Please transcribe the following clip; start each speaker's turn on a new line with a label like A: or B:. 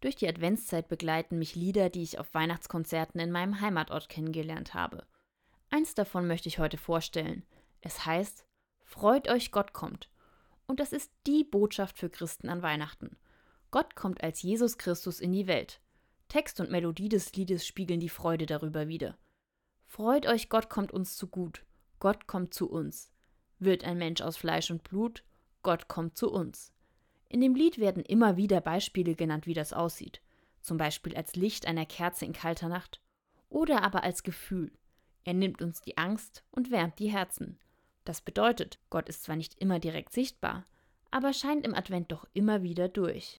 A: Durch die Adventszeit begleiten mich Lieder, die ich auf Weihnachtskonzerten in meinem Heimatort kennengelernt habe. Eins davon möchte ich heute vorstellen. Es heißt Freut euch, Gott kommt. Und das ist die Botschaft für Christen an Weihnachten. Gott kommt als Jesus Christus in die Welt. Text und Melodie des Liedes spiegeln die Freude darüber wider. Freut euch, Gott kommt uns zu gut. Gott kommt zu uns. Wird ein Mensch aus Fleisch und Blut, Gott kommt zu uns. In dem Lied werden immer wieder Beispiele genannt, wie das aussieht. Zum Beispiel als Licht einer Kerze in kalter Nacht oder aber als Gefühl. Er nimmt uns die Angst und wärmt die Herzen. Das bedeutet, Gott ist zwar nicht immer direkt sichtbar, aber scheint im Advent doch immer wieder durch.